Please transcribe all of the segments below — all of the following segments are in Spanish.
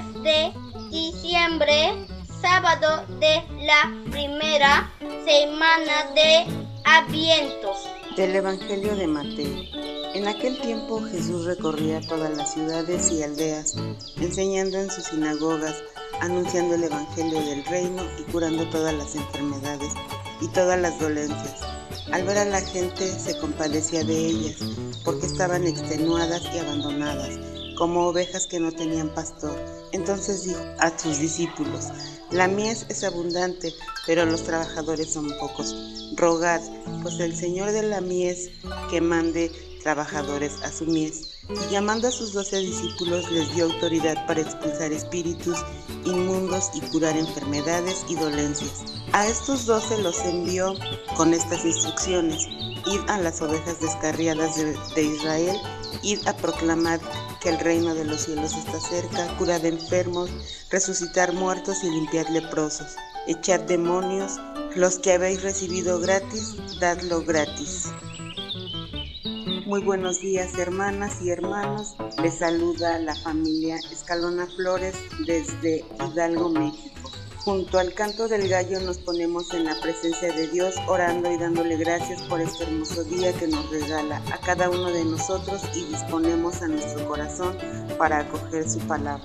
10 de diciembre, sábado de la primera semana de Advientos. Del Evangelio de Mateo. En aquel tiempo Jesús recorría todas las ciudades y aldeas, enseñando en sus sinagogas, anunciando el Evangelio del reino y curando todas las enfermedades y todas las dolencias. Al ver a la gente se compadecía de ellas, porque estaban extenuadas y abandonadas, como ovejas que no tenían pastor. Entonces dijo a sus discípulos, la mies es abundante, pero los trabajadores son pocos. Rogad, pues el Señor de la mies que mande trabajadores a su mies. Y llamando a sus doce discípulos les dio autoridad para expulsar espíritus inmundos y curar enfermedades y dolencias. A estos doce los envió con estas instrucciones. Id a las ovejas descarriadas de, Israel, id a proclamar que el reino de los cielos está cerca, curad enfermos, resucitar muertos y limpiar leprosos, echad demonios, los que habéis recibido gratis, dadlo gratis. Muy buenos días hermanas y hermanos. Les saluda la familia Escalona Flores desde Hidalgo, México. Junto al canto del gallo nos ponemos en la presencia de Dios orando y dándole gracias por este hermoso día que nos regala a cada uno de nosotros y disponemos a nuestro corazón para acoger su palabra.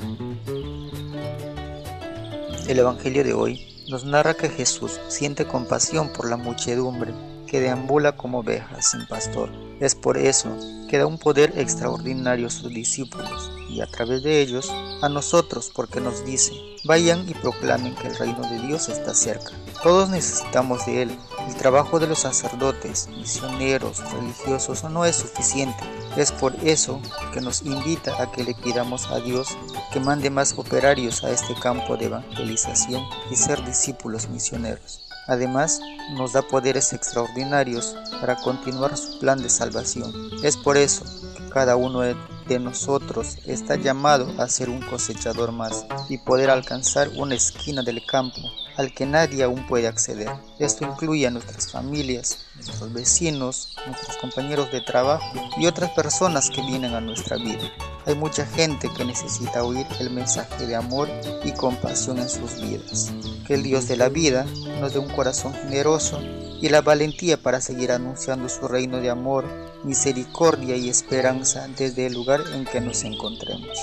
El Evangelio de hoy nos narra que Jesús siente compasión por la muchedumbre deambula como oveja sin pastor. Es por eso que da un poder extraordinario a sus discípulos y a través de ellos a nosotros porque nos dice, vayan y proclamen que el reino de Dios está cerca. Todos necesitamos de Él. El trabajo de los sacerdotes, misioneros, religiosos no es suficiente. Es por eso que nos invita a que le pidamos a Dios que mande más operarios a este campo de evangelización y ser discípulos misioneros. Además, nos da poderes extraordinarios para continuar su plan de salvación. Es por eso que cada uno de nosotros está llamado a ser un cosechador más y poder alcanzar una esquina del campo al que nadie aún puede acceder. Esto incluye a nuestras familias, nuestros vecinos, nuestros compañeros de trabajo y otras personas que vienen a nuestra vida. Hay mucha gente que necesita oír el mensaje de amor y compasión en sus vidas. Que el Dios de la vida nos dé un corazón generoso y la valentía para seguir anunciando su reino de amor, misericordia y esperanza desde el lugar en que nos encontremos.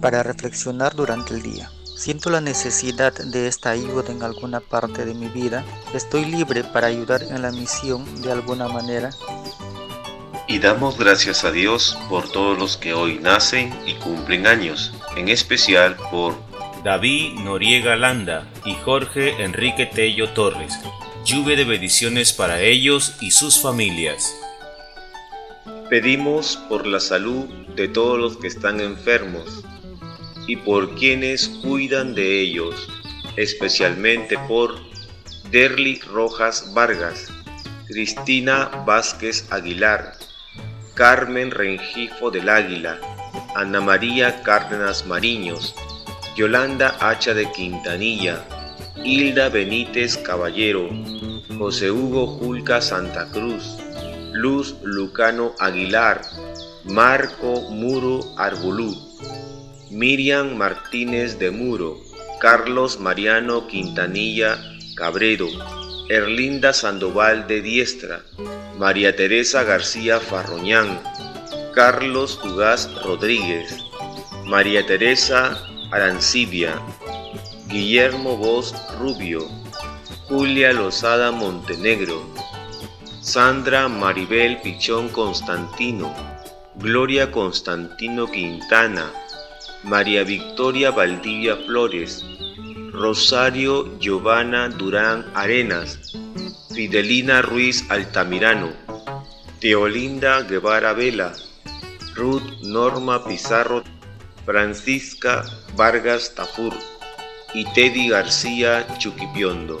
Para reflexionar durante el día. Siento la necesidad de esta ayuda en alguna parte de mi vida. Estoy libre para ayudar en la misión de alguna manera. Y damos gracias a Dios por todos los que hoy nacen y cumplen años, en especial por David Noriega Landa y Jorge Enrique Tello Torres. Lluvia de bendiciones para ellos y sus familias. Pedimos por la salud de todos los que están enfermos y por quienes cuidan de ellos, especialmente por Derly Rojas Vargas, Cristina Vázquez Aguilar, Carmen Rengifo del Águila, Ana María Cárdenas Mariños, Yolanda Hacha de Quintanilla, Hilda Benítez Caballero, José Hugo Julca Santa Cruz, Luz Lucano Aguilar, Marco Muro Arbulú, Miriam Martínez de Muro, Carlos Mariano Quintanilla Cabredo, Erlinda Sandoval de Diestra, María Teresa García Farroñán, Carlos Ugaz Rodríguez, María Teresa Arancibia, Guillermo Voz Rubio, Julia Lozada Montenegro, Sandra Maribel Pichón Constantino, Gloria Constantino Quintana, María Victoria Valdivia Flores, Rosario Giovanna Durán Arenas, Fidelina Ruiz Altamirano, Teolinda Guevara Vela, Ruth Norma Pizarro, Francisca Vargas Tafur y Teddy García Chuquipiondo.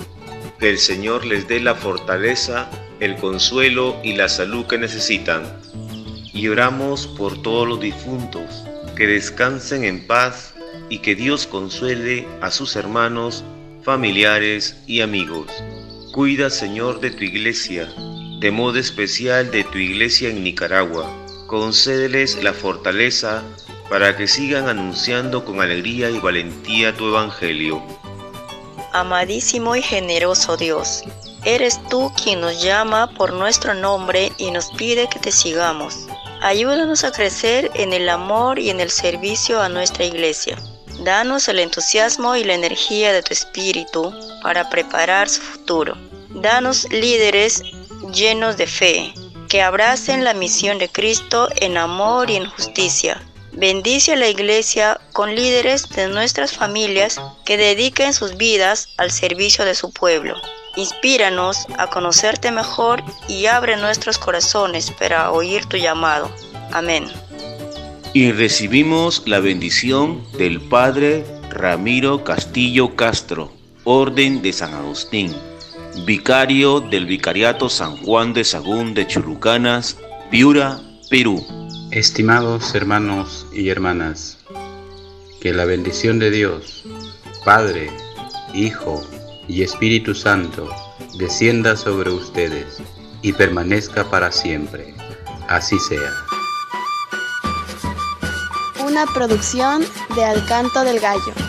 Que el Señor les dé la fortaleza, el consuelo y la salud que necesitan. Y oramos por todos los difuntos, que descansen en paz y que Dios consuele a sus hermanos, familiares y amigos. Cuida, Señor, de tu iglesia, de modo especial de tu iglesia en Nicaragua. Concédeles la fortaleza para que sigan anunciando con alegría y valentía tu Evangelio. Amadísimo y generoso Dios, eres tú quien nos llama por nuestro nombre y nos pide que te sigamos. Ayúdanos a crecer en el amor y en el servicio a nuestra iglesia. Danos el entusiasmo y la energía de tu espíritu para preparar su futuro. Danos líderes llenos de fe, que abracen la misión de Cristo en amor y en justicia. Bendice a la iglesia con líderes de nuestras familias que dediquen sus vidas al servicio de su pueblo. Inspíranos a conocerte mejor y abre nuestros corazones para oír tu llamado. Amén. Y recibimos la bendición del Padre Ramiro Castillo Castro, Orden de San Agustín, vicario del Vicariato San Juan de Sagún de Chulucanas, Piura, Perú. Estimados hermanos y hermanas, que la bendición de Dios, Padre, Hijo y Espíritu Santo descienda sobre ustedes y permanezca para siempre. Así sea. Una producción de Alcanto del Gallo.